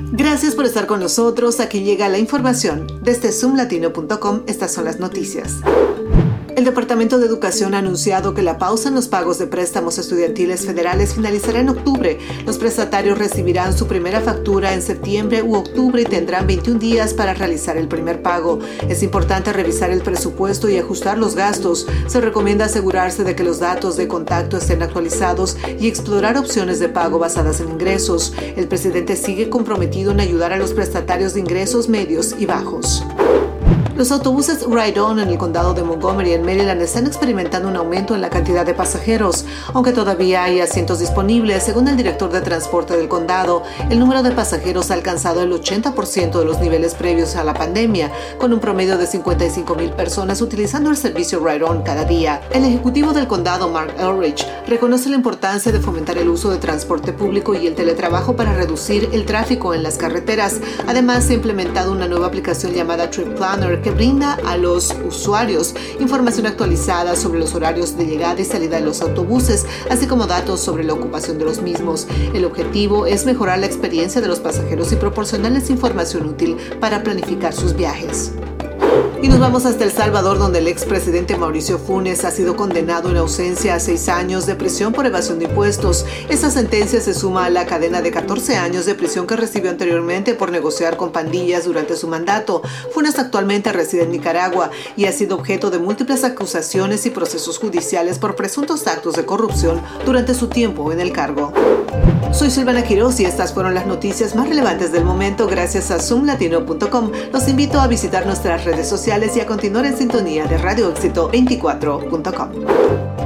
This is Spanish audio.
Gracias por estar con nosotros. Aquí llega la información. Desde zoomlatino.com, estas son las noticias. El Departamento de Educación ha anunciado que la pausa en los pagos de préstamos estudiantiles federales finalizará en octubre. Los prestatarios recibirán su primera factura en septiembre u octubre y tendrán 21 días para realizar el primer pago. Es importante revisar el presupuesto y ajustar los gastos. Se recomienda asegurarse de que los datos de contacto estén actualizados y explorar opciones de pago basadas en ingresos. El presidente sigue comprometido en ayudar a los prestatarios de ingresos medios y bajos. Los autobuses Ride-On en el condado de Montgomery en Maryland están experimentando un aumento en la cantidad de pasajeros, aunque todavía hay asientos disponibles. Según el director de transporte del condado, el número de pasajeros ha alcanzado el 80% de los niveles previos a la pandemia, con un promedio de 55 mil personas utilizando el servicio Ride-On cada día. El ejecutivo del condado, Mark Elrich, reconoce la importancia de fomentar el uso de transporte público y el teletrabajo para reducir el tráfico en las carreteras. Además, se ha implementado una nueva aplicación llamada Trip Planner que brinda a los usuarios información actualizada sobre los horarios de llegada y salida de los autobuses, así como datos sobre la ocupación de los mismos. El objetivo es mejorar la experiencia de los pasajeros y proporcionarles información útil para planificar sus viajes. Y nos vamos hasta El Salvador, donde el expresidente Mauricio Funes ha sido condenado en ausencia a seis años de prisión por evasión de impuestos. Esta sentencia se suma a la cadena de 14 años de prisión que recibió anteriormente por negociar con pandillas durante su mandato. Funes actualmente reside en Nicaragua y ha sido objeto de múltiples acusaciones y procesos judiciales por presuntos actos de corrupción durante su tiempo en el cargo. Soy Silvana Quiroz y estas fueron las noticias más relevantes del momento gracias a zoomlatino.com. Los invito a visitar nuestras redes sociales y a continuar en sintonía de Radio Éxito 24.com.